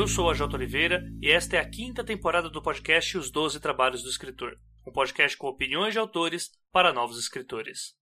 Eu sou a Jota Oliveira e esta é a quinta temporada do podcast Os Doze Trabalhos do Escritor, um podcast com opiniões de autores para novos escritores.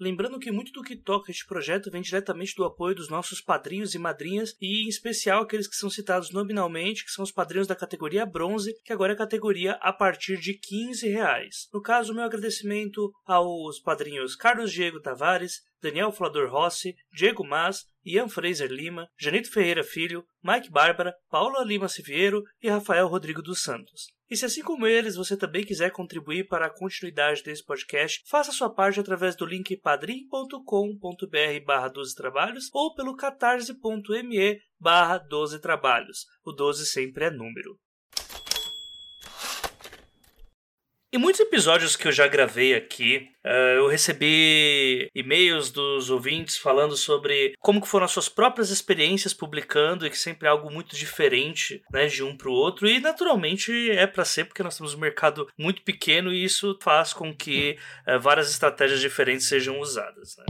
Lembrando que muito do que toca este projeto vem diretamente do apoio dos nossos padrinhos e madrinhas, e em especial aqueles que são citados nominalmente, que são os padrinhos da categoria bronze, que agora é categoria a partir de 15 reais. No caso, meu agradecimento aos padrinhos Carlos Diego Tavares, Daniel Flador Rossi, Diego Mas, Ian Fraser Lima, Janito Ferreira Filho, Mike Bárbara, Paula Lima Siviero e Rafael Rodrigo dos Santos. E se assim como eles você também quiser contribuir para a continuidade desse podcast, faça sua parte através do link padrim.com.br barra 12 trabalhos ou pelo catarse.me barra 12 trabalhos. O 12 sempre é número. Em muitos episódios que eu já gravei aqui, Uh, eu recebi e-mails dos ouvintes falando sobre como que foram as suas próprias experiências publicando e que sempre é algo muito diferente né, de um para o outro e naturalmente é para ser porque nós temos um mercado muito pequeno e isso faz com que uh, várias estratégias diferentes sejam usadas. Né?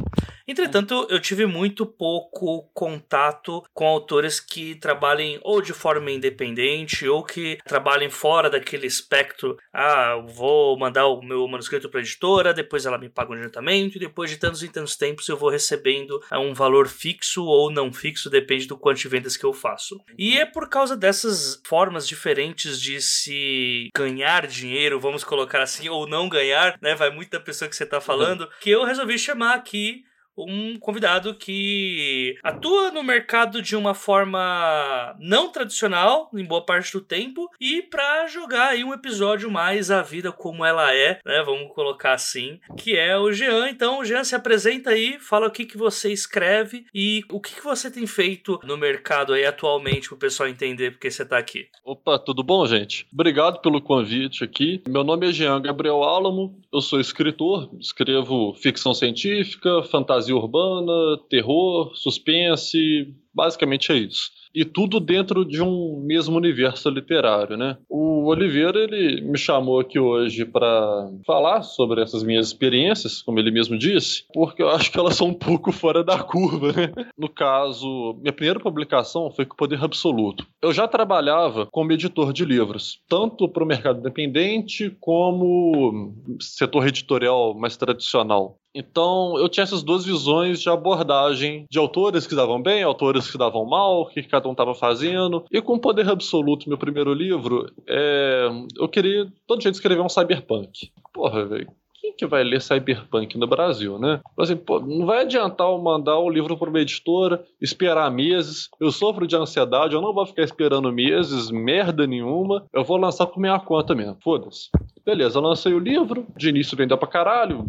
Entretanto, eu tive muito pouco contato com autores que trabalhem ou de forma independente ou que trabalhem fora daquele espectro. Ah, vou mandar o meu manuscrito para a editora, depois ela me paga um adiantamento, e depois de tantos e tantos tempos eu vou recebendo é, um valor fixo ou não fixo, depende do quanto de vendas que eu faço. E é por causa dessas formas diferentes de se ganhar dinheiro, vamos colocar assim, ou não ganhar, né? Vai muito da pessoa que você está falando, que eu resolvi chamar aqui um convidado que atua no mercado de uma forma não tradicional, em boa parte do tempo, e para jogar aí um episódio mais a vida como ela é, né? Vamos colocar assim, que é o Jean. Então, Jean, se apresenta aí, fala o que, que você escreve e o que, que você tem feito no mercado aí atualmente para o pessoal entender porque você está aqui. Opa, tudo bom, gente? Obrigado pelo convite aqui. Meu nome é Jean Gabriel Álamo, eu sou escritor, escrevo ficção científica, fantasia fantasia urbana, terror, suspense, basicamente é isso e tudo dentro de um mesmo universo literário, né? O Oliveira ele me chamou aqui hoje para falar sobre essas minhas experiências, como ele mesmo disse, porque eu acho que elas são um pouco fora da curva, né? No caso, minha primeira publicação foi com o Poder Absoluto. Eu já trabalhava como editor de livros, tanto para o mercado independente como setor editorial mais tradicional. Então, eu tinha essas duas visões de abordagem de autores que davam bem, autores que davam mal, que cada um estava fazendo. E com Poder Absoluto, meu primeiro livro, é... eu queria todo jeito escrever um cyberpunk. Porra, velho quem que vai ler Cyberpunk no Brasil, né? Assim, pô, não vai adiantar eu mandar o livro para uma editora, esperar meses. Eu sofro de ansiedade, eu não vou ficar esperando meses, merda nenhuma. Eu vou lançar por minha conta mesmo. Foda-se. Beleza, eu lancei o livro, de início vendeu pra caralho,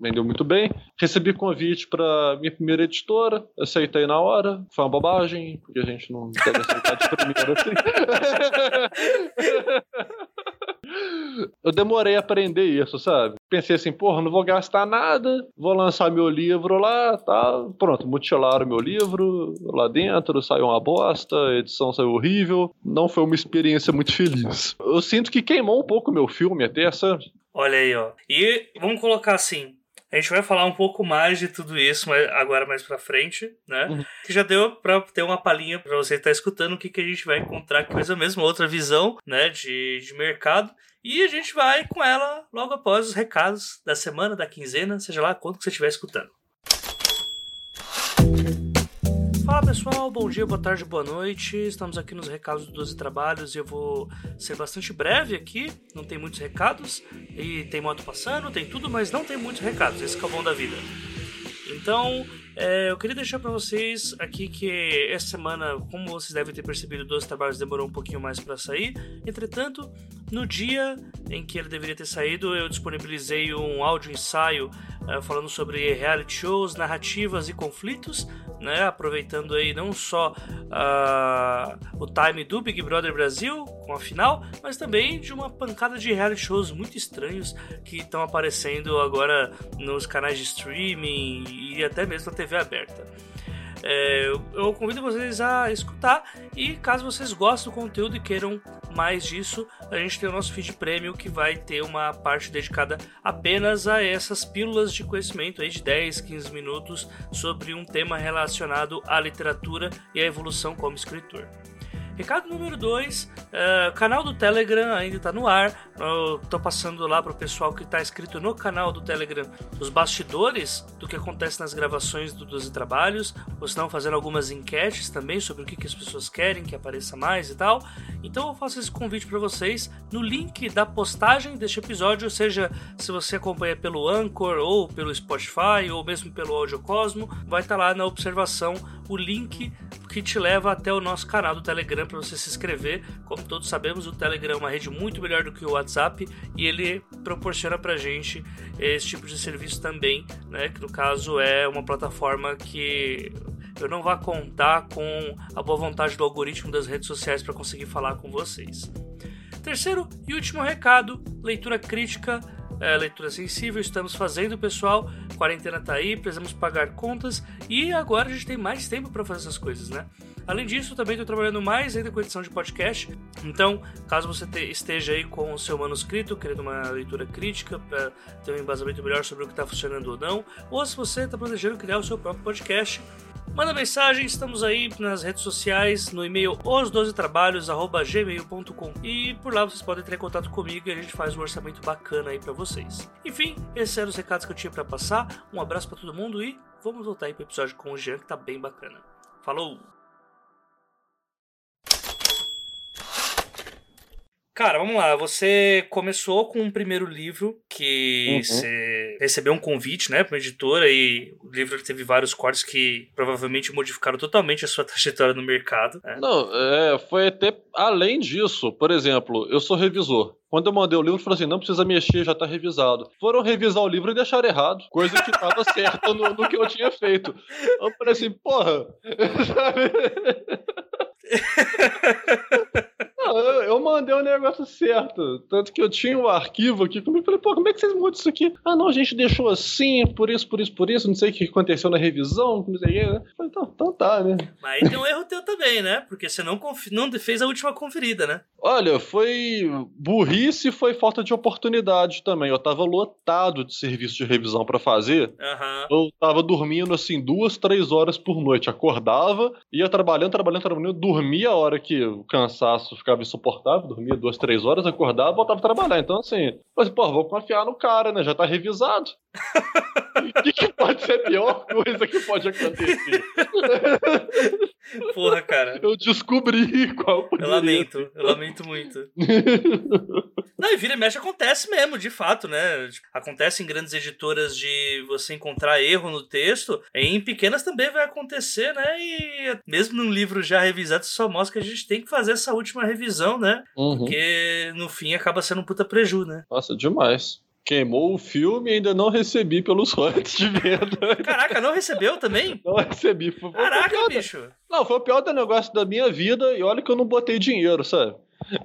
vendeu muito bem. Recebi convite para minha primeira editora, aceitei na hora, foi uma bobagem, porque a gente não deve aceitar de primeira assim. Eu demorei a aprender isso, sabe? Pensei assim, porra, não vou gastar nada, vou lançar meu livro lá, tá? Pronto, mutilaram meu livro lá dentro, saiu uma bosta, a edição saiu horrível, não foi uma experiência muito feliz. Eu sinto que queimou um pouco meu filme até, sabe? Olha aí, ó. E vamos colocar assim, a gente vai falar um pouco mais de tudo isso agora mais pra frente, né? Uhum. Que já deu pra ter uma palhinha pra você estar tá escutando o que, que a gente vai encontrar, que é mesmo outra visão, né, de, de mercado. E a gente vai com ela logo após os recados da semana, da quinzena, seja lá quanto que você estiver escutando. Fala pessoal, bom dia, boa tarde, boa noite. Estamos aqui nos recados do 12 Trabalhos e eu vou ser bastante breve aqui. Não tem muitos recados e tem moto passando, tem tudo, mas não tem muitos recados. Esse é o bom da vida. Então, é, eu queria deixar para vocês aqui que essa semana, como vocês devem ter percebido, 12 trabalhos demorou um pouquinho mais para sair. Entretanto, no dia em que ele deveria ter saído, eu disponibilizei um áudio ensaio uh, falando sobre reality shows, narrativas e conflitos, né? Aproveitando aí não só uh, o time do Big Brother Brasil com a final, mas também de uma pancada de reality shows muito estranhos que estão aparecendo agora nos canais de streaming e até mesmo na TV aberta. É, eu convido vocês a escutar e caso vocês gostem do conteúdo e queiram mais disso, a gente tem o nosso feed premium que vai ter uma parte dedicada apenas a essas pílulas de conhecimento aí de 10, 15 minutos sobre um tema relacionado à literatura e à evolução como escritor. Recado número 2, uh, é, canal do Telegram ainda está no ar. Eu tô passando lá pro pessoal que está inscrito no canal do Telegram os bastidores do que acontece nas gravações do 12 Trabalhos. Ou estão fazendo algumas enquetes também sobre o que, que as pessoas querem que apareça mais e tal. Então eu faço esse convite para vocês no link da postagem deste episódio, seja se você acompanha pelo Anchor ou pelo Spotify ou mesmo pelo Audiocosmo, vai estar tá lá na observação o link que te leva até o nosso canal do Telegram para você se inscrever. Como todos sabemos, o Telegram é uma rede muito melhor do que o WhatsApp e ele proporciona para gente esse tipo de serviço também, né? Que no caso é uma plataforma que eu não vá contar com a boa vontade do algoritmo das redes sociais para conseguir falar com vocês. Terceiro e último recado: leitura crítica é, leitura sensível, estamos fazendo, pessoal. Quarentena tá aí, precisamos pagar contas e agora a gente tem mais tempo para fazer essas coisas, né? Além disso, também estou trabalhando mais ainda com edição de podcast. Então, caso você te, esteja aí com o seu manuscrito, querendo uma leitura crítica para ter um embasamento melhor sobre o que está funcionando ou não, ou se você está planejando criar o seu próprio podcast, Manda mensagem, estamos aí nas redes sociais, no e-mail os12trabalhos@gmail.com e por lá vocês podem entrar em contato comigo e a gente faz um orçamento bacana aí para vocês. Enfim, esses eram os recados que eu tinha para passar. Um abraço para todo mundo e vamos voltar aí pro episódio com o Jean que tá bem bacana. Falou! Cara, vamos lá. Você começou com um primeiro livro que uhum. você recebeu um convite, né, para uma editora e o livro teve vários cortes que provavelmente modificaram totalmente a sua trajetória no mercado. Né? Não, é, foi até além disso. Por exemplo, eu sou revisor. Quando eu mandei o livro, eu falei assim: não precisa mexer, já tá revisado. Foram revisar o livro e deixaram errado, coisa que tava certa no, no, que eu tinha feito. Eu falei assim: porra, mandei o negócio certo. Tanto que eu tinha o um arquivo aqui comigo. Falei, pô, como é que vocês mudam isso aqui? Ah, não, a gente deixou assim, por isso, por isso, por isso. Não sei o que aconteceu na revisão, não sei o que. Né? Falei, então, então tá, né? Mas aí tem um erro teu também, né? Porque você não, não fez a última conferida, né? Olha, foi burrice e foi falta de oportunidade também. Eu tava lotado de serviço de revisão para fazer. Uhum. Eu tava dormindo assim duas, três horas por noite. Acordava, ia trabalhando, trabalhando, trabalhando, dormia a hora que o cansaço ficava ficava insuportável, dormia duas, três horas, acordava voltava a trabalhar. Então, assim, mas, pô, vou confiar no cara, né? Já tá revisado. O que, que, pode ser a pior coisa que pode acontecer? Porra, cara. Eu descobri qual Eu lamento, eu lamento muito. Não, e vira e mexe acontece mesmo, de fato, né? Acontece em grandes editoras de você encontrar erro no texto, em pequenas também vai acontecer, né? E mesmo num livro já revisado, só mostra que a gente tem que fazer essa última revisão, né? Uhum. Porque no fim acaba sendo um puta preju, né? Nossa, demais. Queimou o filme e ainda não recebi pelos royalties de venda. Caraca, não recebeu também? Não recebi. Foi Caraca, bicho. Não, foi o pior negócio da minha vida e olha que eu não botei dinheiro, sabe?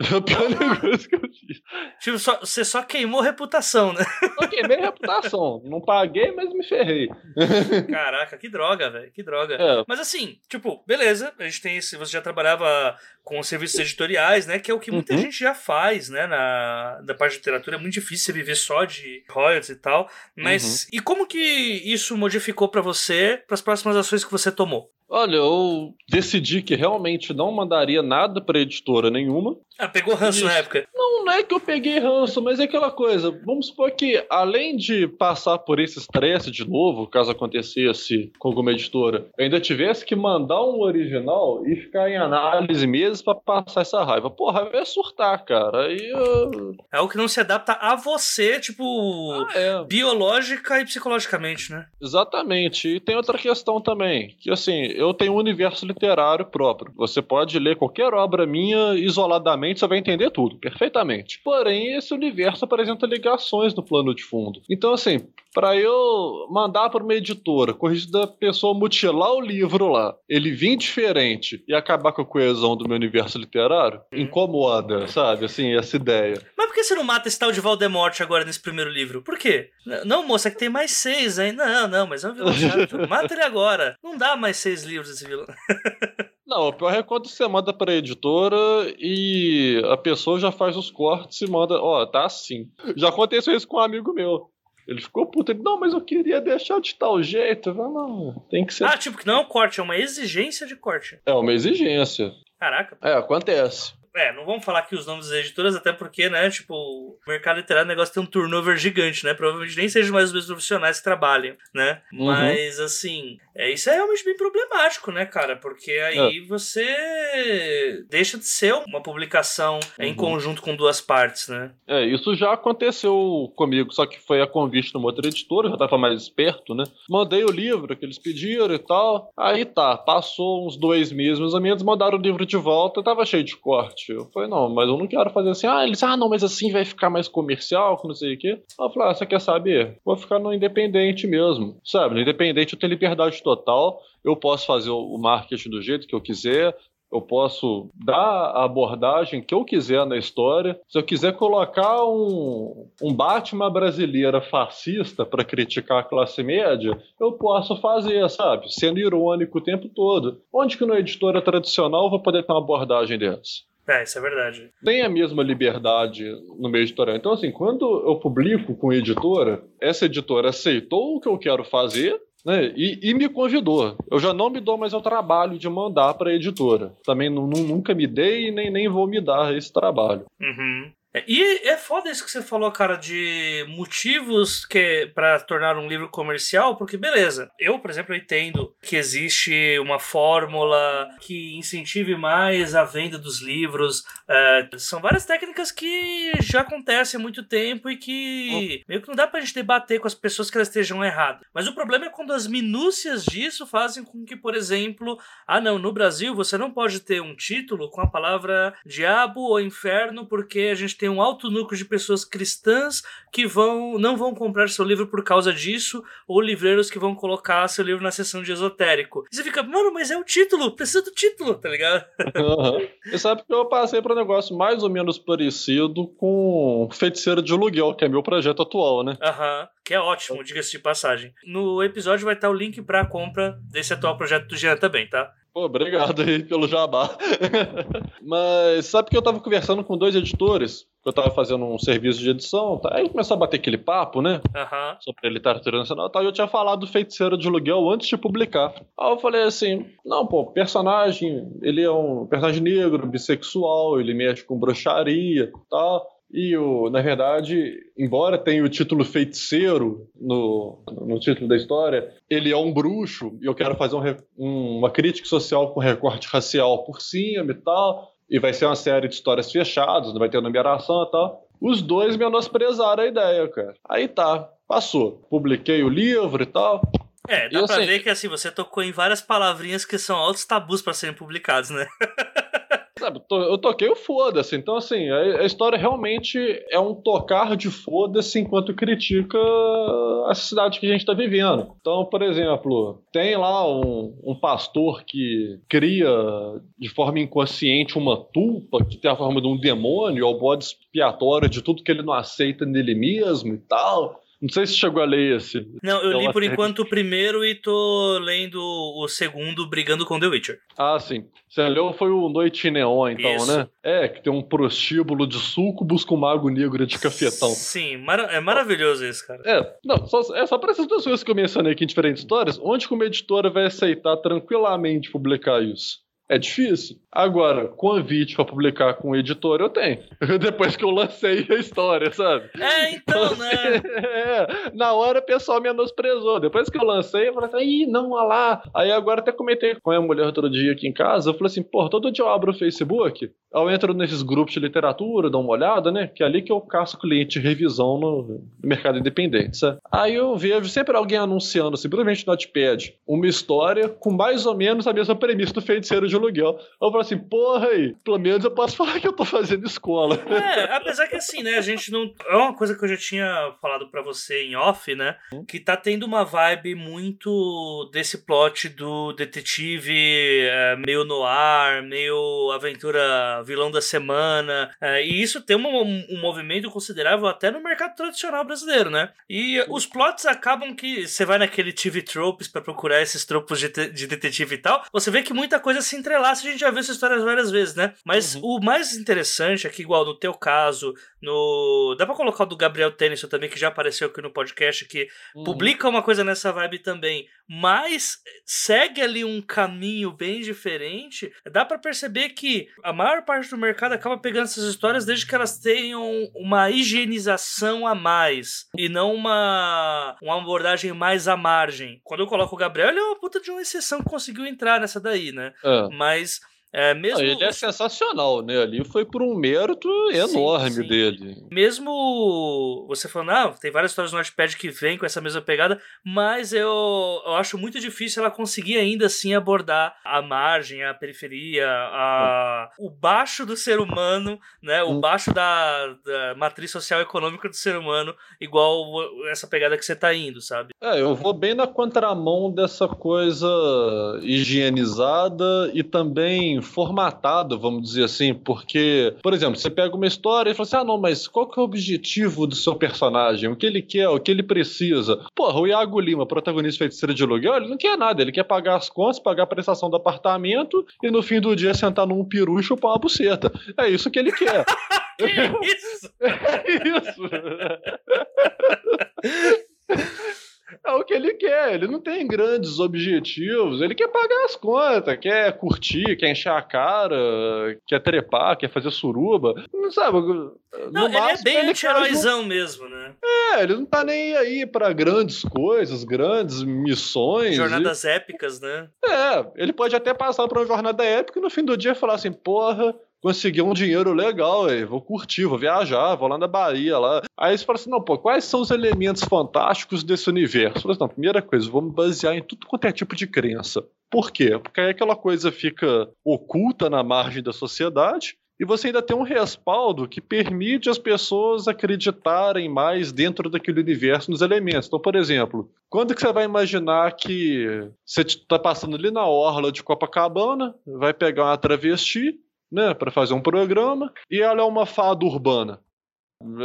Foi o pior negócio que eu fiz. Tipo, só, você só queimou reputação, né? Só queimei reputação. Não paguei, mas me ferrei. Caraca, que droga, velho. Que droga. É. Mas assim, tipo, beleza. A gente tem esse. Você já trabalhava com serviços editoriais, né? Que é o que muita uhum. gente já faz, né? Na, da parte de literatura. É muito difícil viver só de royalties e tal. Mas. Uhum. E como que isso modificou para você, para as próximas ações que você tomou? Olha, eu decidi que realmente não mandaria nada para editora nenhuma. Ah, pegou ranço na época? Não, não é que eu peguei ranço, mas é aquela coisa. Vamos supor que, além de passar por esse estresse de novo, caso acontecesse com alguma editora, eu ainda tivesse que mandar um original e ficar em análise meses para passar essa raiva. Porra, é surtar, cara. Aí. Eu... É o que não se adapta a você, tipo, ah, é. biológica e psicologicamente, né? Exatamente. E tem outra questão também, que assim, eu tenho um universo literário próprio. Você pode ler qualquer obra minha isoladamente você vai entender tudo, perfeitamente. Porém, esse universo apresenta ligações no plano de fundo. Então, assim, para eu mandar para uma editora, corrigir da pessoa mutilar o livro lá, ele vir diferente e acabar com a coesão do meu universo literário, uhum. incomoda, sabe? Assim, essa ideia. Mas por que você não mata esse tal de Voldemort agora nesse primeiro livro? Por quê? Não, moça, é que tem mais seis, hein? Não, não, mas é um vilão chato. Mata ele agora. Não dá mais seis livros desse vilão. Não, o pior é quando você manda pra editora e a pessoa já faz os cortes e manda, ó, oh, tá assim. Já aconteceu isso com um amigo meu. Ele ficou puto, ele, não, mas eu queria deixar de tal jeito. Falei, não, tem que ser. Ah, tipo, que não é um corte, é uma exigência de corte. É uma exigência. Caraca. É, acontece. É, não vamos falar aqui os nomes das editoras, até porque, né, tipo, o mercado literário o negócio tem um turnover gigante, né? Provavelmente nem sejam mais os mesmos profissionais que trabalham, né? Uhum. Mas, assim, é, isso é realmente bem problemático, né, cara? Porque aí é. você deixa de ser uma publicação uhum. em conjunto com duas partes, né? É, isso já aconteceu comigo, só que foi a convite numa outra editora, já tava mais esperto, né? Mandei o livro que eles pediram e tal. Aí tá, passou uns dois meses, meus amigos mandaram o livro de volta, tava cheio de corte. Eu falei, não, mas eu não quero fazer assim. Ah, eles, ah, não, mas assim vai ficar mais comercial, que não sei o quê. Eu falei, ah, você quer saber? Vou ficar no independente mesmo. Sabe, no independente eu tenho liberdade total, eu posso fazer o marketing do jeito que eu quiser, eu posso dar a abordagem que eu quiser na história. Se eu quiser colocar um, um Batman brasileira fascista para criticar a classe média, eu posso fazer, sabe? Sendo irônico o tempo todo. Onde que na editora tradicional eu vou poder ter uma abordagem dessa? É, isso é verdade. Tem a mesma liberdade no meio editorial. Então, assim, quando eu publico com editora, essa editora aceitou o que eu quero fazer, né, e, e, me convidou. Eu já não me dou mais o trabalho de mandar para a editora. Também nunca me dei e nem, nem vou me dar esse trabalho. Uhum. É, e é foda isso que você falou, cara, de motivos que para tornar um livro comercial, porque beleza, eu, por exemplo, entendo que existe uma fórmula que incentive mais a venda dos livros. É, são várias técnicas que já acontecem há muito tempo e que meio que não dá pra gente debater com as pessoas que elas estejam erradas. Mas o problema é quando as minúcias disso fazem com que, por exemplo, ah não, no Brasil você não pode ter um título com a palavra diabo ou inferno porque a gente tem um alto núcleo de pessoas cristãs que vão não vão comprar seu livro por causa disso, ou livreiros que vão colocar seu livro na seção de esotérico. E você fica, mano, mas é o título, precisa do título, tá ligado? Uhum. E sabe que eu passei para um negócio mais ou menos parecido com Feiticeiro de Aluguel, que é meu projeto atual, né? Aham. Uhum que é ótimo, diga-se de passagem. No episódio vai estar o link para a compra desse atual projeto do Jean também, tá? Pô, obrigado aí pelo jabá. Mas sabe que eu tava conversando com dois editores, eu tava fazendo um serviço de edição, tá? aí começou a bater aquele papo, né? Uhum. Sobre literatura nacional e tal, e eu tinha falado do Feiticeiro de Aluguel antes de publicar. Aí eu falei assim, não, pô, personagem, ele é um personagem negro, bissexual, ele mexe com bruxaria e tal. E, o, na verdade, embora tenha o título feiticeiro no, no título da história, ele é um bruxo, e eu quero fazer um, uma crítica social com recorte racial por cima e tal, e vai ser uma série de histórias fechadas, não vai ter numeração e tal. Os dois menosprezaram a ideia, cara. Aí tá, passou. Publiquei o livro e tal. É, dá e, pra assim, ver que assim, você tocou em várias palavrinhas que são altos tabus para serem publicados, né? Sabe, eu toquei o foda-se. Então, assim, a, história realmente é um tocar de foda-se enquanto critica a cidade que a gente está vivendo. Então, por exemplo, tem lá um, um, pastor que cria de forma inconsciente uma tulpa que tem a forma de um demônio, é o bode expiatório de tudo que ele não aceita nele mesmo e tal. Não sei se chegou a ler esse. Não, eu li por enquanto o primeiro e tô lendo o segundo brigando com The Witcher. Ah, sim. Você leu foi o Noite Neon, então, Isso. né? É, que tem um prostíbulo de sucubus com mago negro de cafetão. Sim, é maravilhoso isso, cara. É, não, só, é só pra essas duas coisas que eu mencionei aqui em diferentes histórias, onde que uma editora vai aceitar tranquilamente publicar isso? É difícil. Agora, convite para publicar com o editor eu tenho. Depois que eu lancei a história, sabe? É, então, né? é, na hora o pessoal menosprezou. Depois que eu lancei, eu falei assim, ih, não, olha lá. Aí agora até comentei com a mulher outro dia aqui em casa. Eu falei assim, pô, todo dia eu abro o Facebook, eu entro nesses grupos de literatura, dou uma olhada, né? Que é ali que eu caço cliente de revisão no mercado independente, sabe? Aí eu vejo sempre alguém anunciando, simplesmente no Notepad, uma história com mais ou menos a mesma premissa do feiticeiro de aluguel. Eu falo assim, porra aí, pelo menos eu posso falar que eu tô fazendo escola. É, apesar que assim, né, a gente não. É uma coisa que eu já tinha falado para você em off, né? Que tá tendo uma vibe muito desse plot do detetive é, meio noir, meio aventura vilão da semana. É, e isso tem um, um movimento considerável até no mercado tradicional brasileiro, né? E os plots acabam que você vai naquele TV tropes para procurar esses tropos de, de detetive e tal, você vê que muita coisa se entrelaça, a gente já viu essas histórias várias vezes, né? Mas uhum. o mais interessante é que, igual no teu caso, no. Dá pra colocar o do Gabriel Tennyson também, que já apareceu aqui no podcast, que uhum. publica uma coisa nessa vibe também, mas segue ali um caminho bem diferente. Dá para perceber que a maior parte do mercado acaba pegando essas histórias desde que elas tenham uma higienização a mais e não uma, uma abordagem mais à margem. Quando eu coloco o Gabriel, ele é uma puta de uma exceção que conseguiu entrar nessa daí, né? É. Mas é, mesmo... ele é sensacional, né? Ali foi por um mérito enorme sim, sim. dele. Mesmo você falando, ah, tem várias histórias no Notepad que vem com essa mesma pegada, mas eu, eu acho muito difícil ela conseguir ainda assim abordar a margem, a periferia, a, o baixo do ser humano, né? O hum. baixo da, da matriz social e econômica do ser humano, igual essa pegada que você tá indo, sabe? É, eu vou bem na contramão dessa coisa higienizada e também formatado, vamos dizer assim, porque, por exemplo, você pega uma história e fala assim: ah, não, mas qual que é o objetivo do seu personagem? O que ele quer, o que ele precisa? Porra, o Iago Lima, protagonista feiticeira de aluguel, ele não quer nada, ele quer pagar as contas, pagar a prestação do apartamento e no fim do dia sentar num peru e chupar uma buceta. É isso que ele quer. que isso? é isso. É o que ele quer, ele não tem grandes objetivos, ele quer pagar as contas, quer curtir, quer encher a cara, quer trepar, quer fazer suruba. Não sabe? Não, ele é bem anti-heróizão mesmo, né? É, ele não tá nem aí para grandes coisas, grandes missões. Jornadas e... épicas, né? É, ele pode até passar por uma jornada épica e no fim do dia falar assim, porra, consegui um dinheiro legal, vou curtir, vou viajar, vou lá na Bahia lá. Aí você fala assim, não, pô, quais são os elementos fantásticos desse universo? Fala assim, não, primeira coisa, vamos basear em tudo quanto é tipo de crença. Por quê? Porque aí aquela coisa fica oculta na margem da sociedade e você ainda tem um respaldo que permite as pessoas acreditarem mais dentro daquele universo nos elementos. Então, por exemplo, quando que você vai imaginar que você está passando ali na orla de Copacabana, vai pegar uma travesti né, para fazer um programa, e ela é uma fada urbana.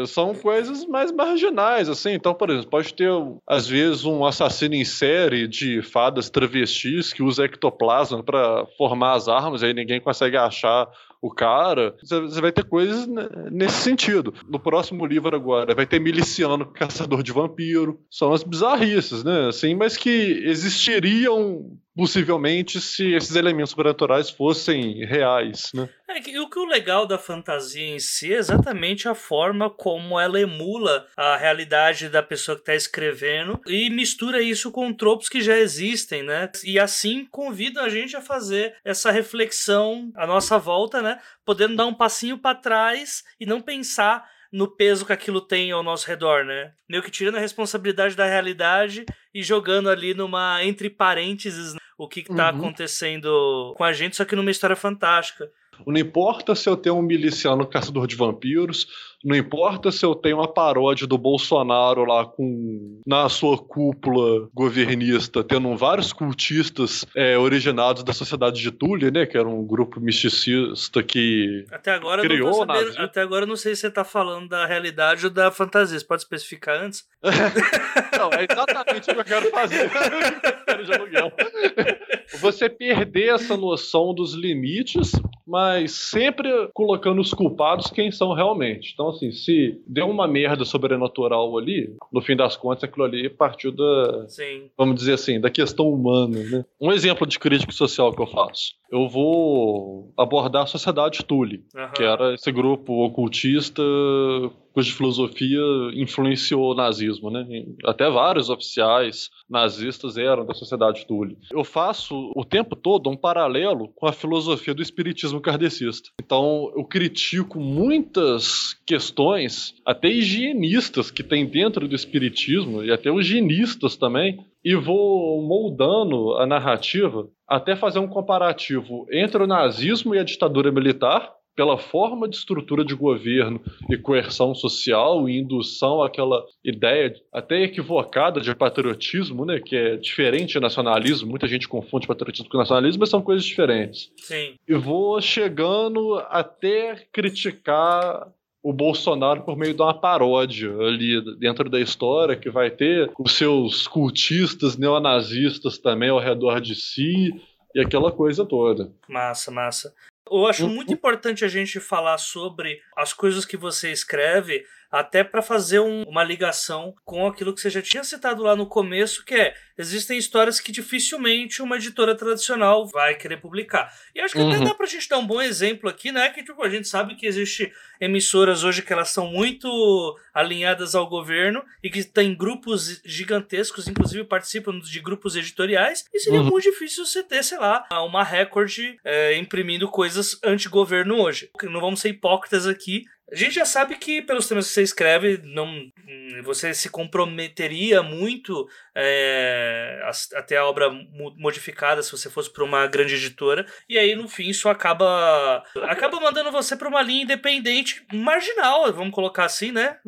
São coisas mais marginais, assim. Então, por exemplo, pode ter, às vezes, um assassino em série de fadas travestis que usa ectoplasma para formar as armas, aí ninguém consegue achar o cara. Você vai ter coisas nesse sentido. No próximo livro agora vai ter miliciano caçador de vampiro. São as bizarrices, né? Assim, mas que existiriam possivelmente se esses elementos sobrenaturais fossem reais, né? É que o que o legal da fantasia em si é exatamente a forma como ela emula a realidade da pessoa que está escrevendo e mistura isso com tropos que já existem, né? E assim convida a gente a fazer essa reflexão à nossa volta, né? Podendo dar um passinho para trás e não pensar no peso que aquilo tem ao nosso redor, né? Meio que tirando a responsabilidade da realidade e jogando ali numa entre parênteses né? O que, está uhum. acontecendo com a gente, só que numa história fantástica. Não importa se eu tenho um miliciano caçador de vampiros, não importa se eu tenho uma paródia do Bolsonaro lá com na sua cúpula governista, tendo vários cultistas é, originados da sociedade de Tule, né? Que era um grupo misticista que até agora criou não saber, Até agora não sei se você tá falando da realidade ou da fantasia. Você pode especificar antes? não, é exatamente o que eu quero fazer. Você perder essa noção dos limites, mas sempre colocando os culpados quem são realmente. Então, assim, se deu uma merda sobrenatural ali, no fim das contas, aquilo ali partiu da. Sim. Vamos dizer assim, da questão humana, né? Um exemplo de crítica social que eu faço. Eu vou abordar a sociedade Tule, uhum. que era esse grupo ocultista cuja filosofia influenciou o nazismo, né? Até vários oficiais nazistas eram da sociedade Tule. Eu faço o tempo todo um paralelo com a filosofia do espiritismo kardecista. Então, eu critico muitas questões, até higienistas que tem dentro do espiritismo e até higienistas também, e vou moldando a narrativa até fazer um comparativo entre o nazismo e a ditadura militar pela forma de estrutura de governo e coerção social e indução àquela ideia até equivocada de patriotismo, né, que é diferente de nacionalismo, muita gente confunde patriotismo com nacionalismo, mas são coisas diferentes. Sim. E vou chegando até criticar o Bolsonaro por meio de uma paródia ali dentro da história, que vai ter os seus cultistas neonazistas também ao redor de si, e aquela coisa toda. Massa, massa. Eu acho muito importante a gente falar sobre as coisas que você escreve, até para fazer um, uma ligação com aquilo que você já tinha citado lá no começo, que é existem histórias que dificilmente uma editora tradicional vai querer publicar. E acho que uhum. até dá pra gente dar um bom exemplo aqui, né? Que tipo, a gente sabe que existe emissoras hoje que elas são muito alinhadas ao governo e que têm grupos gigantescos, inclusive participam de grupos editoriais, e seria uhum. muito difícil você ter, sei lá, uma Record é, imprimindo coisas anti-governo hoje. Não vamos ser hipócritas aqui, a gente já sabe que pelos temas que você escreve, não, você se comprometeria muito é, até a obra modificada se você fosse para uma grande editora. E aí, no fim, isso acaba acaba mandando você para uma linha independente marginal, vamos colocar assim, né?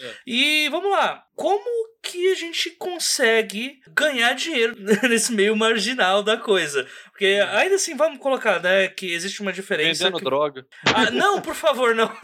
É. E vamos lá. Como que a gente consegue ganhar dinheiro nesse meio marginal da coisa. Porque ainda assim, vamos colocar, né, que existe uma diferença. Vendendo que... droga. Ah, não, por favor, não.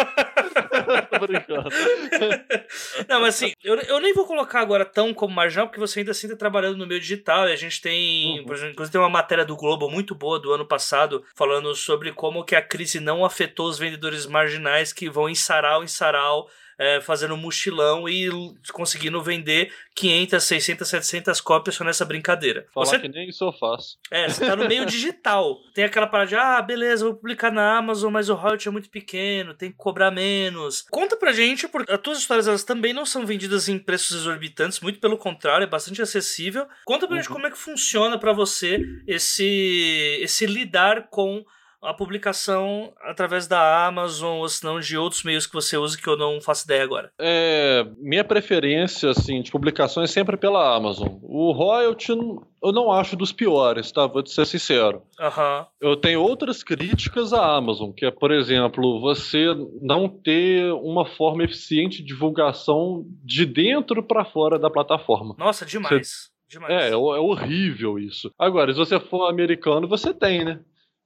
brincando. não, mas assim, eu, eu nem vou colocar agora tão como marginal, porque você ainda assim está trabalhando no meio digital e a gente tem, uhum. por exemplo, inclusive tem uma matéria do Globo muito boa do ano passado falando sobre como que a crise não afetou os vendedores marginais que vão em sarau em sarau é, fazendo mochilão e conseguindo vender 500, 600, 700 cópias só nessa brincadeira. Falar você... que nem isso eu faço. É, você tá no meio digital. Tem aquela parada de, ah, beleza, vou publicar na Amazon, mas o royalty é muito pequeno, tem que cobrar menos. Conta pra gente, porque as tuas histórias elas também não são vendidas em preços exorbitantes, muito pelo contrário, é bastante acessível. Conta pra uhum. gente como é que funciona para você esse, esse lidar com a publicação através da Amazon ou se não de outros meios que você usa que eu não faço ideia agora? É, minha preferência assim de publicação é sempre pela Amazon. O royalty eu não acho dos piores, tá? Vou te ser sincero. Uhum. Eu tenho outras críticas à Amazon, que é, por exemplo, você não ter uma forma eficiente de divulgação de dentro para fora da plataforma. Nossa, demais. Você... Demais. É, é, é horrível isso. Agora, se você for americano, você tem, né?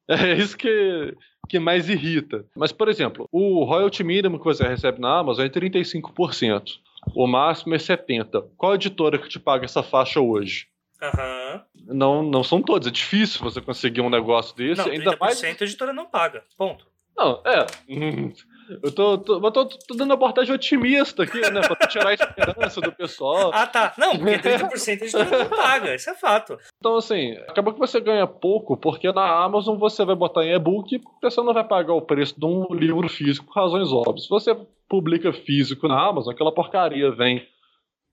É isso que, que mais irrita. Mas, por exemplo, o royalty mínimo que você recebe na Amazon é 35%. O máximo é 70%. Qual editora que te paga essa faixa hoje? Uhum. Não, não são todos. É difícil você conseguir um negócio desse. Não, 30% ainda mais... a editora não paga. Ponto. Não, é. Eu tô, tô, tô, tô dando abordagem otimista aqui, né? Pra tirar a esperança do pessoal. Ah, tá. Não, porque 30% a gente não paga, isso é fato. Então, assim, acaba que você ganha pouco, porque na Amazon você vai botar em e-book e a pessoa não vai pagar o preço de um livro físico por razões óbvias. Se você publica físico na Amazon, aquela porcaria vem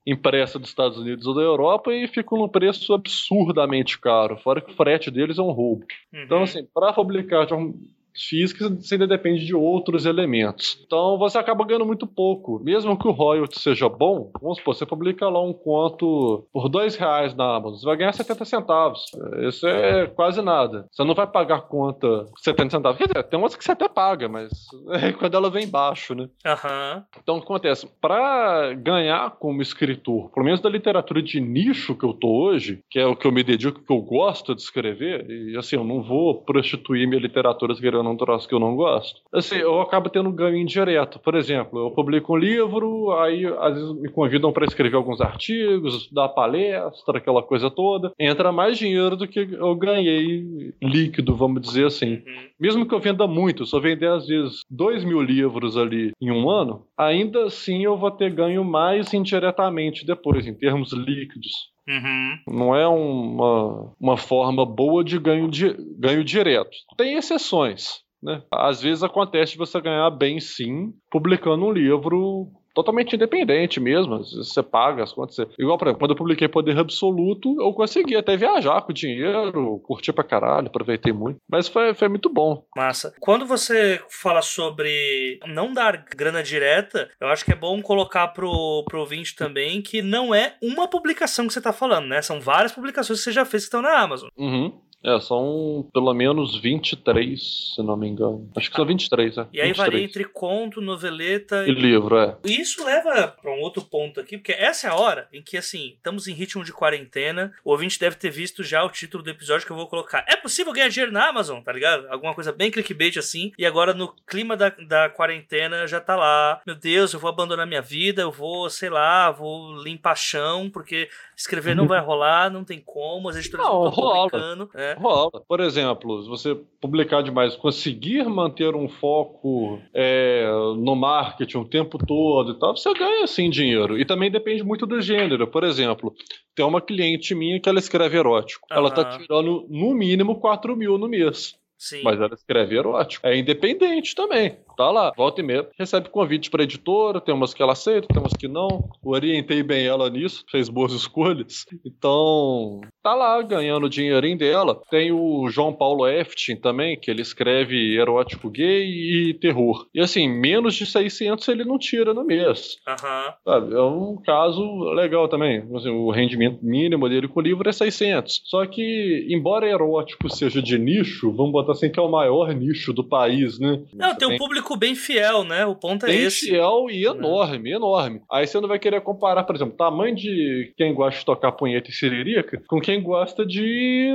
impressa dos Estados Unidos ou da Europa e fica num preço absurdamente caro, fora que o frete deles é um roubo. Uhum. Então, assim, para publicar de um física você ainda depende de outros elementos. Então você acaba ganhando muito pouco. Mesmo que o royalty seja bom, vamos supor, você publica lá um conto por dois reais na Amazon, você vai ganhar 70 centavos. Isso é quase nada. Você não vai pagar conta 70 centavos. Quer dizer, tem umas que você até paga, mas é quando ela vem baixo, né? Uhum. Então o que acontece? Para ganhar como escritor, pelo menos da literatura de nicho que eu tô hoje, que é o que eu me dedico, que eu gosto de escrever, e assim, eu não vou prostituir minha literatura querendo um troço que eu não gosto. Assim, eu acabo tendo ganho indireto. Por exemplo, eu publico um livro, aí às vezes me convidam para escrever alguns artigos, dar palestra, aquela coisa toda. Entra mais dinheiro do que eu ganhei líquido, vamos dizer assim. Uhum. Mesmo que eu venda muito, se eu vender às vezes dois mil livros ali em um ano, ainda assim eu vou ter ganho mais indiretamente depois, em termos líquidos. Uhum. Não é uma, uma forma boa de ganho, de ganho direto. Tem exceções. Né? Às vezes acontece de você ganhar bem sim, publicando um livro totalmente independente mesmo. Você paga as contas. Você... Igual, por exemplo, quando eu publiquei Poder Absoluto, eu consegui até viajar com o dinheiro, curti pra caralho, aproveitei muito. Mas foi, foi muito bom. Massa. Quando você fala sobre não dar grana direta, eu acho que é bom colocar pro, pro ouvinte também que não é uma publicação que você tá falando, né? São várias publicações que você já fez que estão na Amazon. Uhum. É, são pelo menos 23, se não me engano. Acho que são 23, é. E aí 23. varia entre conto, noveleta e... e livro, é. E isso leva para um outro ponto aqui, porque essa é a hora em que, assim, estamos em ritmo de quarentena. O ouvinte deve ter visto já o título do episódio que eu vou colocar. É possível ganhar dinheiro na Amazon, tá ligado? Alguma coisa bem clickbait assim. E agora, no clima da, da quarentena, já tá lá. Meu Deus, eu vou abandonar minha vida, eu vou, sei lá, vou limpar chão, porque escrever não vai rolar, não tem como, as editoras não estão publicando. É. né? Rola. Por exemplo, se você publicar demais, conseguir manter um foco é, no marketing o tempo todo e tal, você ganha sim dinheiro. E também depende muito do gênero. Por exemplo, tem uma cliente minha que ela escreve erótico. Ela tá tirando no mínimo 4 mil no mês. Sim. Mas ela escreve erótico. É independente também. Tá lá, volta e meia. Recebe convite pra editora, tem umas que ela aceita, tem umas que não. Orientei bem ela nisso, fez boas escolhas. Então, tá lá ganhando o dinheirinho dela. Tem o João Paulo Eftin também, que ele escreve erótico gay e terror. E assim, menos de 600 ele não tira no mês. Uhum. É um caso legal também. Assim, o rendimento mínimo dele com o livro é 600. Só que, embora erótico seja de nicho, vamos botar assim que é o maior nicho do país, né? Não, tem um público público bem fiel, né? O ponto é bem esse. Fiel e enorme, é. enorme. Aí você não vai querer comparar, por exemplo, tamanho de quem gosta de tocar punheta e siririca com quem gosta de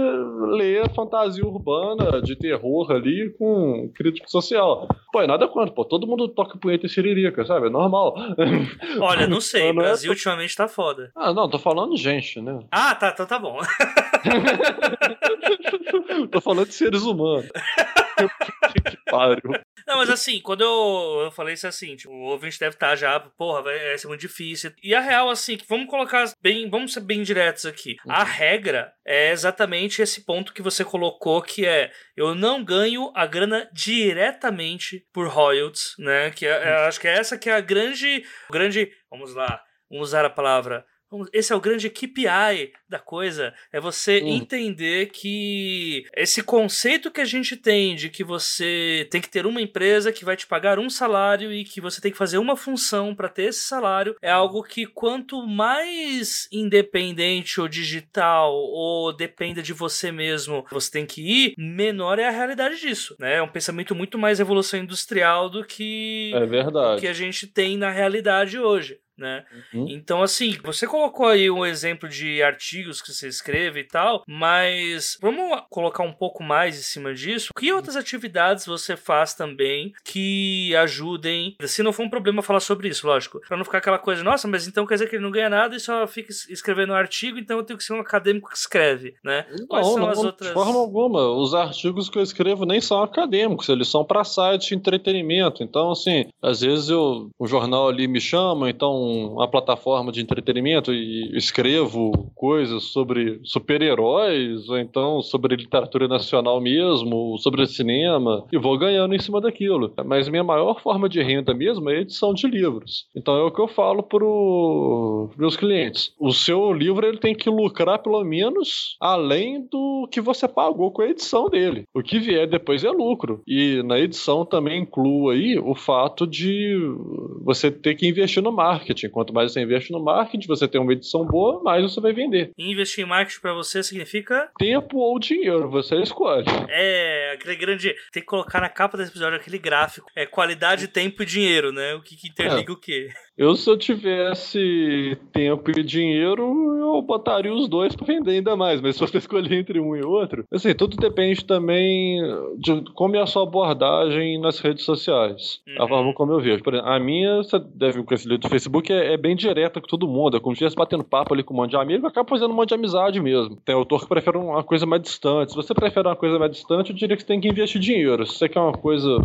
ler fantasia urbana, de terror ali, com crítico social. Pô, é nada contra, pô. Todo mundo toca punheta e siririca, sabe? É normal. Olha, não sei. O Brasil é... ultimamente tá foda. Ah, não, tô falando gente, né? Ah, tá, então tá bom. tô falando de seres humanos. Que pariu. Não, mas assim, quando eu, eu falei isso assim, tipo, o ouvinte deve estar tá já, porra, vai ser muito difícil. E a real, assim, que vamos colocar bem, vamos ser bem diretos aqui. A uhum. regra é exatamente esse ponto que você colocou, que é eu não ganho a grana diretamente por royalties, né? Que é, é, acho que é essa que é a grande, grande, vamos lá, vamos usar a palavra esse é o grande KPI da coisa. É você hum. entender que esse conceito que a gente tem de que você tem que ter uma empresa que vai te pagar um salário e que você tem que fazer uma função para ter esse salário é algo que quanto mais independente ou digital ou dependa de você mesmo você tem que ir, menor é a realidade disso. Né? É um pensamento muito mais evolução industrial do que, é verdade. que a gente tem na realidade hoje né? Uhum. Então, assim, você colocou aí um exemplo de artigos que você escreve e tal, mas vamos colocar um pouco mais em cima disso. Que outras atividades você faz também que ajudem? Se não for um problema falar sobre isso, lógico, para não ficar aquela coisa, nossa, mas então quer dizer que ele não ganha nada e só fica escrevendo um artigo, então eu tenho que ser um acadêmico que escreve, né? Quais não, são não, as outras... de forma alguma. Os artigos que eu escrevo nem são acadêmicos, eles são para sites de entretenimento. Então, assim, às vezes eu, o jornal ali me chama, então uma plataforma de entretenimento e escrevo coisas sobre super-heróis, ou então sobre literatura nacional mesmo, sobre cinema, e vou ganhando em cima daquilo. Mas minha maior forma de renda mesmo é edição de livros. Então é o que eu falo para os meus clientes. O seu livro ele tem que lucrar pelo menos além do que você pagou com a edição dele. O que vier depois é lucro. E na edição também inclui aí o fato de você ter que investir no marketing marketing. Quanto mais você investe no marketing, você tem uma edição boa, mais você vai vender. investir em marketing para você significa? Tempo ou dinheiro, você escolhe. É, aquele grande. Tem que colocar na capa desse episódio aquele gráfico. É qualidade, tempo e dinheiro, né? O que, que interliga é. o quê? Eu, se eu tivesse tempo e dinheiro, eu botaria os dois para vender ainda mais. Mas se você escolher entre um e outro, assim, tudo depende também de como é a sua abordagem nas redes sociais. Uhum. A forma como eu vejo. Por exemplo, a minha, você deve conhecer do Facebook, é, é, bem direta com todo mundo. É como se estivesse batendo papo ali com um monte de amigo, acaba fazendo um monte de amizade mesmo. Tem autor que prefere uma coisa mais distante. Se você prefere uma coisa mais distante, eu diria que você tem que investir dinheiro. Se você quer uma coisa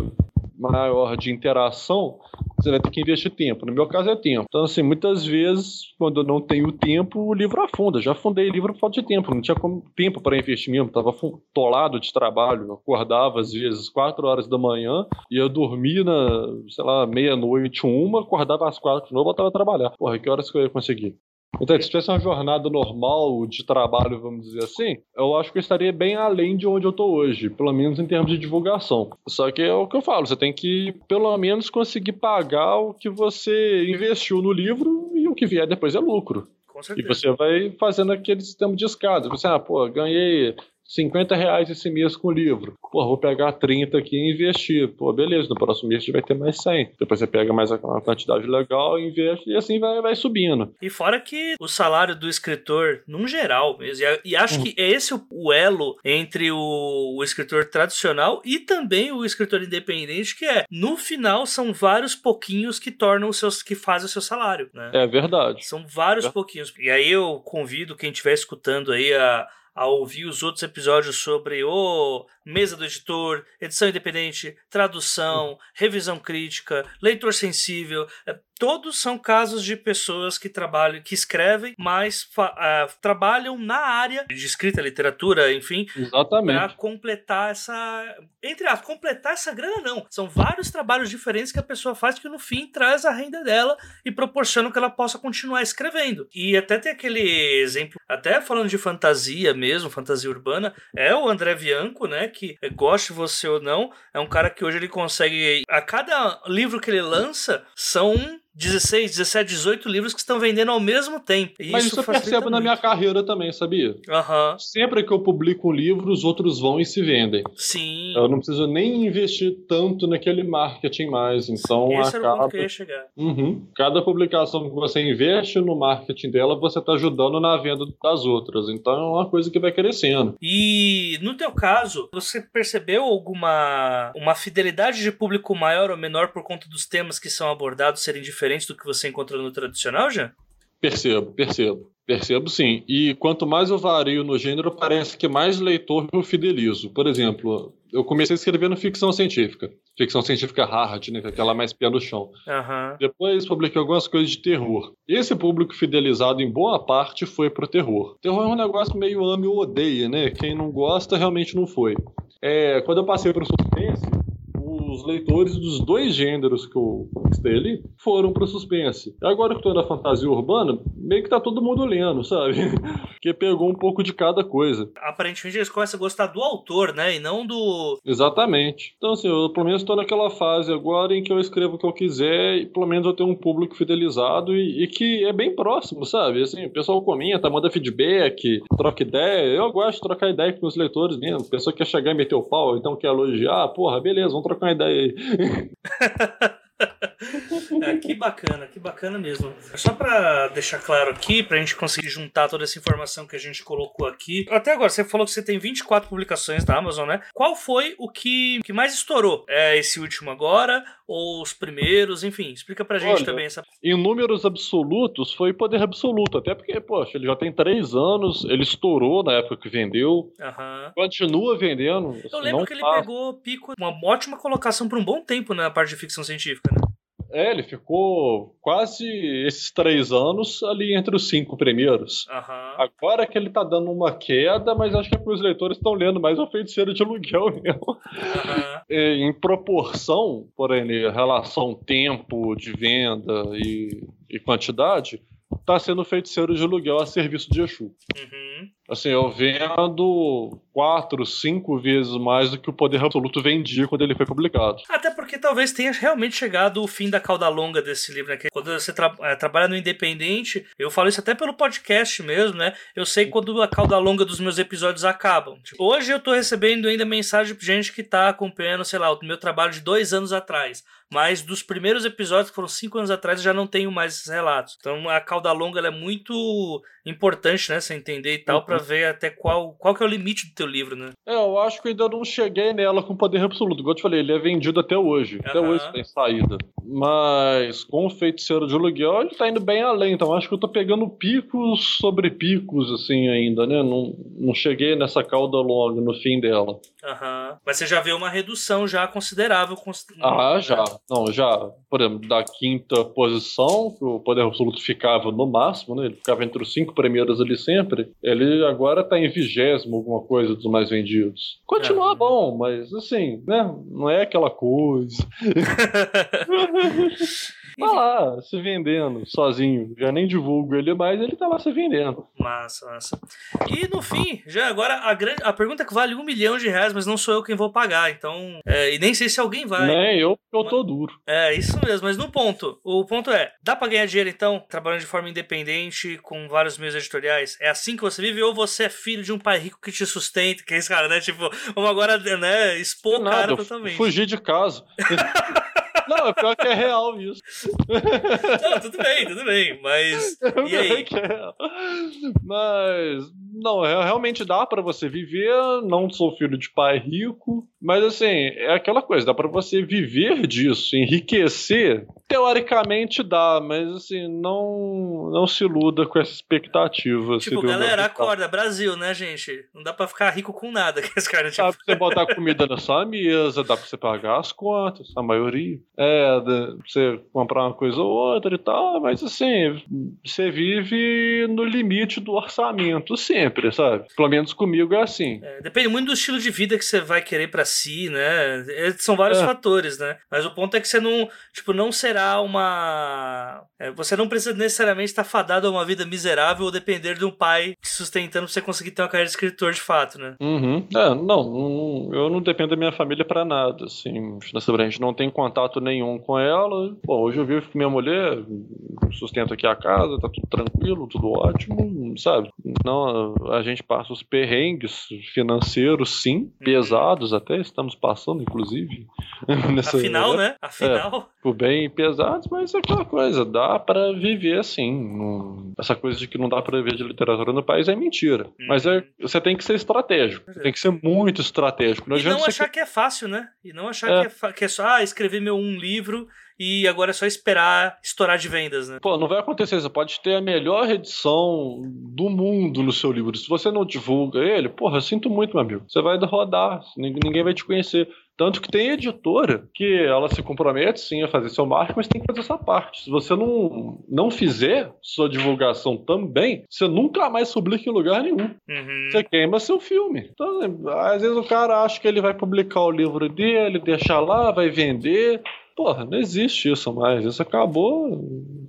maior de interação, você vai ter que investir tempo. No meu caso é tempo. Então, assim, muitas vezes, quando eu não tenho tempo, o livro afunda. Já fundei livro por falta de tempo. Não tinha tempo para investir mesmo. Tava tolado de trabalho. Eu acordava, às vezes, 4 horas da manhã, e eu dormia na, sei lá, meia-noite, uma, acordava às quatro de novo, voltava a trabalhar. Porra, que horas que eu ia conseguir? Então, se tivesse uma jornada normal de trabalho, vamos dizer assim, eu acho que eu estaria bem além de onde eu estou hoje, pelo menos em termos de divulgação. Só que é o que eu falo, você tem que, pelo menos, conseguir pagar o que você investiu no livro e o que vier depois é lucro. E você vai fazendo aquele sistema de escada. Você, ah, pô, ganhei 50 reais esse mês com o livro. Pô, vou pegar 30 aqui e investir. Pô, beleza, no próximo mês vai ter mais 100. Depois você pega mais uma quantidade legal, investe e assim vai, vai subindo. E fora que o salário do escritor, num geral mesmo, e acho que é esse o elo entre o, o escritor tradicional e também o escritor independente, que é, no final, são vários pouquinhos que tornam os seus, que fazem o seu salário, né? É verdade. São vários é. pouquinhos. E aí eu convido quem estiver escutando aí a a ouvir os outros episódios sobre o mesa do editor, edição independente, tradução, revisão crítica, leitor sensível, é, todos são casos de pessoas que trabalham, que escrevem, mas uh, trabalham na área de escrita, literatura, enfim, para completar essa, entre as completar essa grana não, são vários trabalhos diferentes que a pessoa faz que no fim traz a renda dela e proporciona que ela possa continuar escrevendo. E até tem aquele exemplo, até falando de fantasia mesmo, fantasia urbana, é o André Bianco, né, que goste você ou não, é um cara que hoje ele consegue a cada livro que ele lança são 16, 17, 18 livros que estão vendendo ao mesmo tempo. E Mas isso, eu percebo muito. na minha carreira também, sabia? Uhum. Sempre que eu publico um livro, os outros vão e se vendem. Sim. Eu não preciso nem investir tanto naquele marketing mais. Então Esse acaba... era o que eu ia chegar. Uhum. Cada publicação que você investe no marketing dela, você está ajudando na venda das outras. Então é uma coisa que vai crescendo. E no teu caso, você percebeu alguma uma fidelidade de público maior ou menor por conta dos temas que são abordados serem diferentes? Diferente do que você encontrou no tradicional já? Percebo, percebo. Percebo sim. E quanto mais eu vario no gênero, parece que mais leitor eu fidelizo. Por exemplo, eu comecei escrevendo ficção científica. Ficção científica hard, né? Aquela mais pé no chão. Uhum. Depois publiquei algumas coisas de terror. Esse público fidelizado, em boa parte, foi pro terror. Terror é um negócio meio ame ou odeia, né? Quem não gosta realmente não foi. É, quando eu passei pro suspense, os leitores dos dois gêneros que eu conquistei ali foram pro suspense. E agora que eu tô na fantasia urbana, meio que tá todo mundo lendo, sabe? que pegou um pouco de cada coisa. Aparentemente eles começam a gostar do autor, né? E não do. Exatamente. Então, assim, eu pelo menos tô naquela fase agora em que eu escrevo o que eu quiser e pelo menos eu tenho um público fidelizado e, e que é bem próximo, sabe? Assim, o pessoal comenta, manda feedback, troca ideia. Eu gosto de trocar ideia com os leitores mesmo. A pessoa quer chegar e meter o pau, então quer elogiar, porra, beleza, vamos trocar uma ideia aí. é, que bacana, que bacana mesmo. Só para deixar claro aqui, para a gente conseguir juntar toda essa informação que a gente colocou aqui. Até agora, você falou que você tem 24 publicações da Amazon, né? Qual foi o que, que mais estourou? É esse último agora? Ou os primeiros? Enfim, explica pra gente Olha, também essa. Em números absolutos, foi poder absoluto. Até porque, poxa, ele já tem três anos, ele estourou na época que vendeu. Uhum. Continua vendendo. Eu lembro que ele pegou pico, uma ótima colocação por um bom tempo na parte de ficção científica, né? É, ele ficou quase esses três anos ali entre os cinco primeiros. Uhum. Agora que ele tá dando uma queda, mas acho que é os leitores estão lendo mais o feiticeiro de aluguel mesmo. Uhum. em proporção, porém, relação tempo de venda e, e quantidade, tá sendo feiticeiro de aluguel a serviço de Exu. Uhum. Assim, eu vendo quatro, cinco vezes mais do que o Poder Absoluto vendia quando ele foi publicado. Até porque talvez tenha realmente chegado o fim da cauda longa desse livro, né? Quando você tra é, trabalha no independente, eu falo isso até pelo podcast mesmo, né? Eu sei quando a cauda longa dos meus episódios acabam. Tipo, hoje eu tô recebendo ainda mensagem de gente que tá acompanhando, sei lá, o meu trabalho de dois anos atrás. Mas dos primeiros episódios, que foram cinco anos atrás, eu já não tenho mais esses relatos. Então a cauda longa é muito importante, né? Você entender e tal, para ver até qual, qual que é o limite do teu livro, né? É, eu acho que ainda não cheguei nela com poder absoluto. Igual eu te falei, ele é vendido até hoje. Uhum. Até hoje tem saída. Mas com o feiticeiro de aluguel, ele tá indo bem além. Então acho que eu tô pegando picos sobre picos, assim, ainda, né? Não, não cheguei nessa cauda longa no fim dela. Aham. Mas você já vê uma redução já considerável. Ah, já. Não, já. Por exemplo, da quinta posição, que o poder absoluto ficava no máximo, né? Ele ficava entre os cinco primeiros ali sempre. Ele agora tá em vigésimo, alguma coisa dos mais vendidos. Continua é. bom, mas assim, né? Não é aquela coisa. tá lá, se vendendo, sozinho. Já nem divulgo ele mais, ele tá lá se vendendo. Massa, massa. E no fim, já agora, a, grande, a pergunta que vale um milhão de reais, mas não sou eu quem vou pagar, então. É, e nem sei se alguém vai. Nem eu, eu tô duro. É, isso mesmo, mas no ponto. O ponto é: dá pra ganhar dinheiro então, trabalhando de forma independente, com vários meios editoriais? É assim que você vive, ou você é filho de um pai rico que te sustenta, que é esse cara, né? Tipo, vamos agora, né, expor o cara totalmente. Fugir de casa. Não, é pior que é real isso. Não, tudo bem, tudo bem, mas. E aí? É mas. Não, realmente dá para você viver. Não sou filho de pai rico, Mas assim, é aquela coisa, dá para você viver disso, enriquecer. Teoricamente dá, mas assim, não não se iluda com essa expectativa. Tipo, galera, acorda, Brasil, né, gente? Não dá para ficar rico com nada que esse cara, tipo... Dá pra você botar comida na sua mesa, dá pra você pagar as contas, a maioria. É, você comprar uma coisa ou outra e tal, mas assim, você vive no limite do orçamento sempre, sabe? Pelo menos comigo é assim. É, depende muito do estilo de vida que você vai querer para si, né? É, são vários é. fatores, né? Mas o ponto é que você não, tipo, não será uma. É, você não precisa necessariamente estar fadado a uma vida miserável ou depender de um pai te sustentando pra você conseguir ter uma carreira de escritor de fato, né? Uhum. É, não, não, eu não dependo da minha família para nada, assim. A gente não tem contato nenhum com ela. Bom, hoje eu vivo com minha mulher, sustento aqui a casa, tá tudo tranquilo, tudo ótimo, sabe? Não, a gente passa os perrengues financeiros, sim, uhum. pesados até, estamos passando, inclusive. Nessa, Afinal, né? Afinal. É, por bem pesados, mas é aquela coisa, dá para viver assim. essa coisa de que não dá para viver de literatura no país é mentira. Uhum. Mas é, você tem que ser estratégico, tem que ser muito estratégico. Não e não achar que... que... é fácil, né? E não achar é. Que, é que é só ah, escrever meu um livro e agora é só esperar estourar de vendas, né? Pô, não vai acontecer. Você pode ter a melhor edição do mundo no seu livro. Se você não divulga ele, porra, eu sinto muito, meu amigo. Você vai rodar, ninguém vai te conhecer. Tanto que tem editora que ela se compromete sim a fazer seu marketing, mas tem que fazer essa parte. Se você não, não fizer sua divulgação também, você nunca mais publica em lugar nenhum. Uhum. Você queima seu filme. Então, às vezes o cara acha que ele vai publicar o livro dele, deixar lá, vai vender. Porra, não existe isso mais. Isso acabou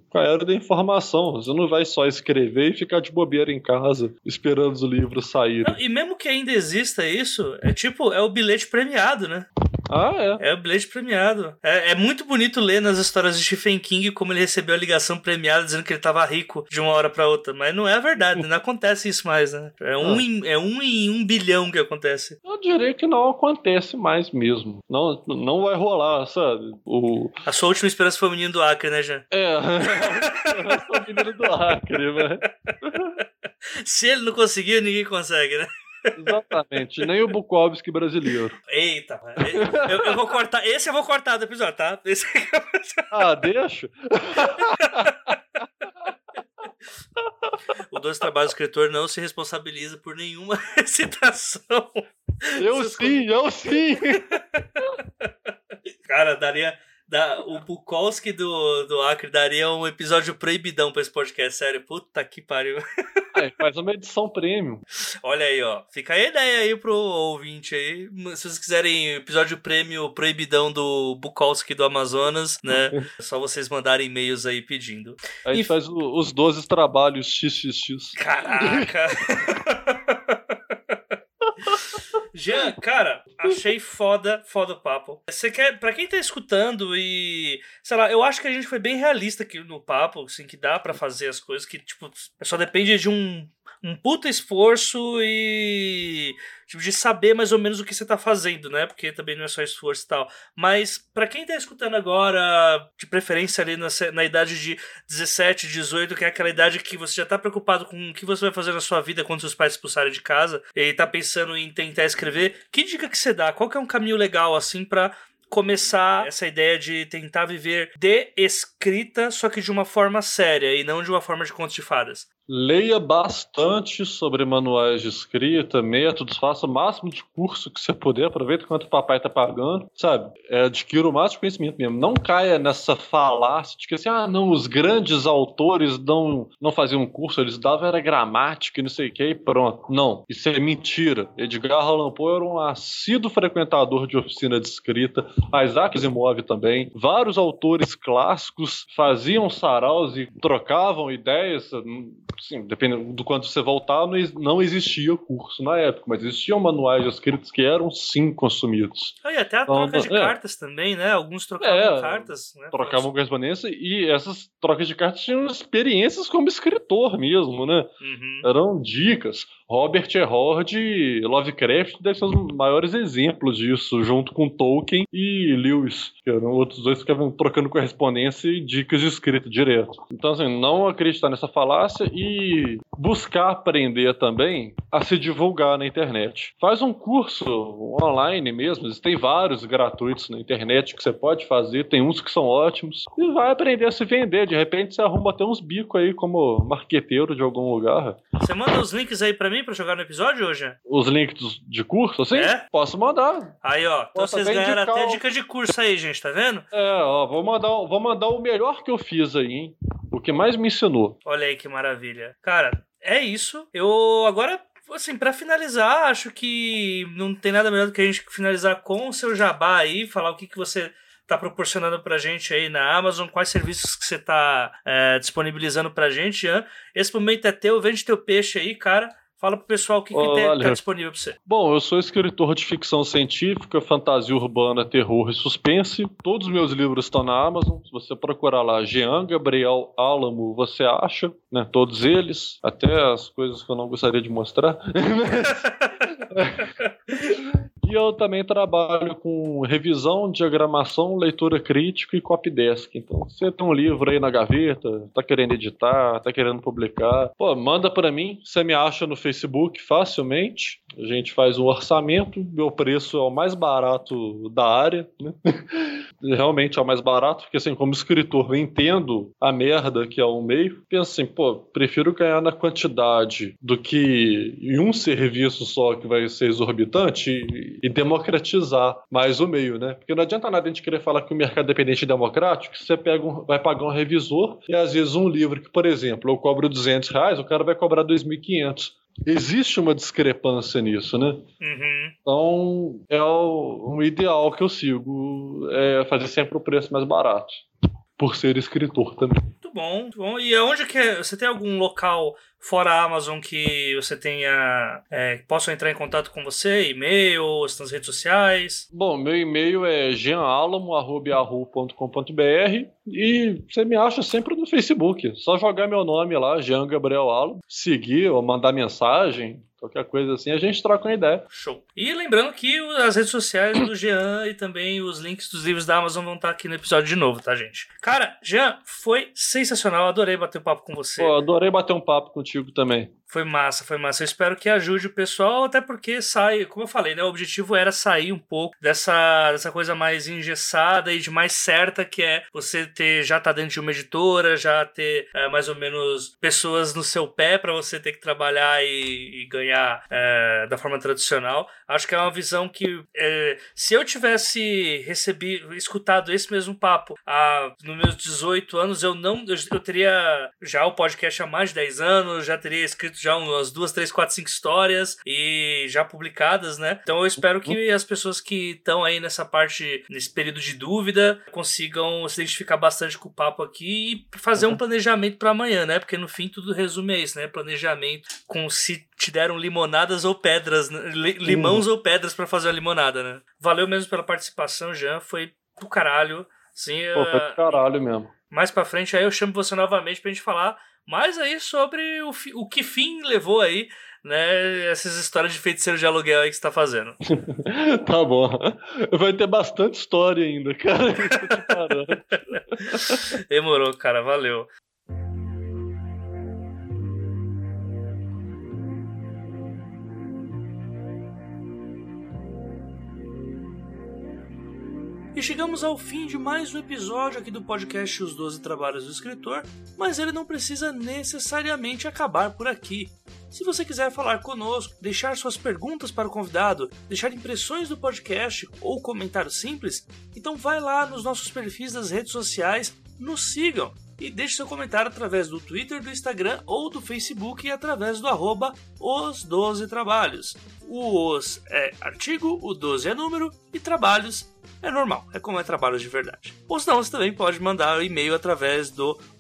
com a era da informação. Você não vai só escrever e ficar de bobeira em casa esperando os livros saírem. e mesmo que ainda exista isso, é tipo, é o bilhete premiado, né? Ah, é? É o bilhete premiado. É, é, muito bonito ler nas histórias de Stephen King como ele recebeu a ligação premiada dizendo que ele tava rico de uma hora para outra. Mas não é a verdade, não acontece isso mais, né? É um, ah. em, é um em um bilhão que acontece. Eu diria que não acontece mais mesmo. Não, não vai rolar, sabe? O... A sua última esperança foi o menino do Acre, né, Jean? É, o menino do Acre, velho. Se ele não conseguiu, ninguém consegue, né? Exatamente, nem o Bukowski brasileiro. Eita, eu, eu, vou cortar. Esse eu vou cortar do episódio, tá? Esse... Ah, deixa. O Dois Trabalhos do Escritor não se responsabiliza por nenhuma citação. Eu sim, eu sim! Cara, daria da, o Bukowski do, do Acre daria um episódio proibidão pra esse podcast, sério. Puta que pariu. É, faz uma edição premium. Olha aí, ó. Fica a ideia aí pro ouvinte aí. Se vocês quiserem episódio prêmio proibidão do Bukowski do Amazonas, né? é só vocês mandarem e-mails aí pedindo. A gente faz o, os 12 trabalhos XXX. Caraca! Jean, cara, achei foda, foda o papo. Você quer, para quem tá escutando e, sei lá, eu acho que a gente foi bem realista aqui no papo, assim, que dá para fazer as coisas que, tipo, só depende de um um puta esforço e tipo, de saber mais ou menos o que você tá fazendo, né? Porque também não é só esforço e tal. Mas para quem tá escutando agora, de preferência ali na, na idade de 17, 18, que é aquela idade que você já tá preocupado com o que você vai fazer na sua vida quando seus pais expulsarem de casa e tá pensando em tentar escrever, que dica que você dá? Qual que é um caminho legal assim para começar essa ideia de tentar viver de escrita, só que de uma forma séria e não de uma forma de contos de fadas. Leia bastante sobre manuais de escrita, métodos, faça o máximo de curso que você puder, aproveita quanto o papai tá pagando, sabe? É, adquira o máximo de conhecimento mesmo. Não caia nessa falácia de que assim, ah, não, os grandes autores não, não faziam curso, eles davam era gramática e não sei o que, e pronto. Não, isso é mentira. Edgar Allan Poe era um assíduo frequentador de oficina de escrita, Isaac Asimov também. Vários autores clássicos faziam saraus e trocavam ideias sim, dependendo do quanto você voltar, não existia curso na época, mas existiam manuais escritos que eram sim consumidos. Ah, e até a então, troca de é. cartas também, né? Alguns trocavam é, cartas. Né, trocavam correspondência e essas trocas de cartas tinham experiências como escritor mesmo, né? Uhum. Eram dicas. Robert. Howard Lovecraft devem ser os maiores exemplos disso, junto com Tolkien e Lewis, que eram outros dois que ficavam trocando correspondência e dicas de escrita direto. Então, assim, não acreditar nessa falácia e e buscar aprender também a se divulgar na internet. Faz um curso online mesmo, tem vários gratuitos na internet que você pode fazer, tem uns que são ótimos, e vai aprender a se vender. De repente você arruma até uns bicos aí como marqueteiro de algum lugar. Você manda os links aí para mim para jogar no episódio hoje? Os links de curso, assim? É? Posso mandar. Aí, ó. Então vocês ganharam até dica de curso aí, gente, tá vendo? É, ó, vou mandar, vou mandar o melhor que eu fiz aí, hein? O que mais me ensinou. Olha aí que maravilha. Cara, é isso. Eu agora assim, para finalizar, acho que não tem nada melhor do que a gente finalizar com o seu jabá aí, falar o que, que você tá proporcionando pra gente aí na Amazon, quais serviços que você tá é, disponibilizando pra gente, Ian. Esse momento é teu, vende teu peixe aí, cara. Fala pro pessoal o que, tem, tá disponível pra você. Bom, eu sou escritor de ficção científica, fantasia urbana, terror e suspense. Todos os meus livros estão na Amazon. Se você procurar lá Jean Gabriel Álamo, você acha, né? Todos eles, até as coisas que eu não gostaria de mostrar. E eu também trabalho com revisão, diagramação, leitura crítica e copydesk. Então, você tem um livro aí na gaveta, tá querendo editar, tá querendo publicar, pô, manda para mim. Você me acha no Facebook facilmente. A gente faz um orçamento, meu preço é o mais barato da área, né? Realmente é o mais barato, porque assim, como escritor, eu entendo a merda que é um meio. Penso assim, pô, prefiro ganhar na quantidade do que em um serviço só que vai ser exorbitante e democratizar mais o meio, né? Porque não adianta nada a gente querer falar que o mercado independente é democrático, você pega um, vai pagar um revisor e às vezes um livro que, por exemplo, eu cobro 200 reais, o cara vai cobrar 2.500. Existe uma discrepância nisso, né? Uhum. Então, é o, um ideal que eu sigo, é fazer sempre o preço mais barato, por ser escritor também. Bom, muito bom. E aonde que é, você tem algum local fora a Amazon que você tenha é, possam entrar em contato com você, e-mail, nas redes sociais? Bom, meu e-mail é jeanalamo@yahoo.com.br e você me acha sempre no Facebook. Só jogar meu nome lá, Jean Gabriel Alamo, seguir ou mandar mensagem, qualquer coisa assim, a gente troca uma ideia. Show. E lembrando que as redes sociais do Jean e também os links dos livros da Amazon vão estar aqui no episódio de novo, tá, gente? Cara, Jean, foi sensacional, adorei bater um papo com você. Pô, adorei bater um papo contigo contigo também. Foi massa, foi massa. Eu espero que ajude o pessoal, até porque sai, como eu falei, né? O objetivo era sair um pouco dessa, dessa coisa mais engessada e de mais certa, que é você ter já tá dentro de uma editora, já ter é, mais ou menos pessoas no seu pé para você ter que trabalhar e, e ganhar é, da forma tradicional. Acho que é uma visão que é, se eu tivesse recebido, escutado esse mesmo papo há, nos meus 18 anos, eu não eu, eu teria já o podcast há mais de 10 anos, já teria escrito já umas duas, três, quatro, cinco histórias e já publicadas, né? Então eu espero que as pessoas que estão aí nessa parte, nesse período de dúvida, consigam se identificar bastante com o papo aqui e fazer um uhum. planejamento para amanhã, né? Porque no fim tudo resume a isso, né? Planejamento com se te deram limonadas ou pedras, né? limãos uhum. ou pedras para fazer a limonada, né? Valeu mesmo pela participação, Jean. Foi do caralho. Sim, Pô, foi do caralho mesmo. Mais pra frente aí eu chamo você novamente pra gente falar mais aí sobre o, o que fim levou aí, né, essas histórias de feiticeiro de aluguel aí que você tá fazendo. tá bom. Vai ter bastante história ainda, cara. Demorou, cara. Valeu. E chegamos ao fim de mais um episódio aqui do podcast Os Doze Trabalhos do Escritor, mas ele não precisa necessariamente acabar por aqui. Se você quiser falar conosco, deixar suas perguntas para o convidado, deixar impressões do podcast ou comentário simples, então vai lá nos nossos perfis das redes sociais, nos sigam e deixe seu comentário através do Twitter, do Instagram ou do Facebook e através do arroba os 12 trabalhos. O os é artigo, o 12 é número e trabalhos é normal, é como é trabalho de verdade. Ou senão você também pode mandar um e-mail através do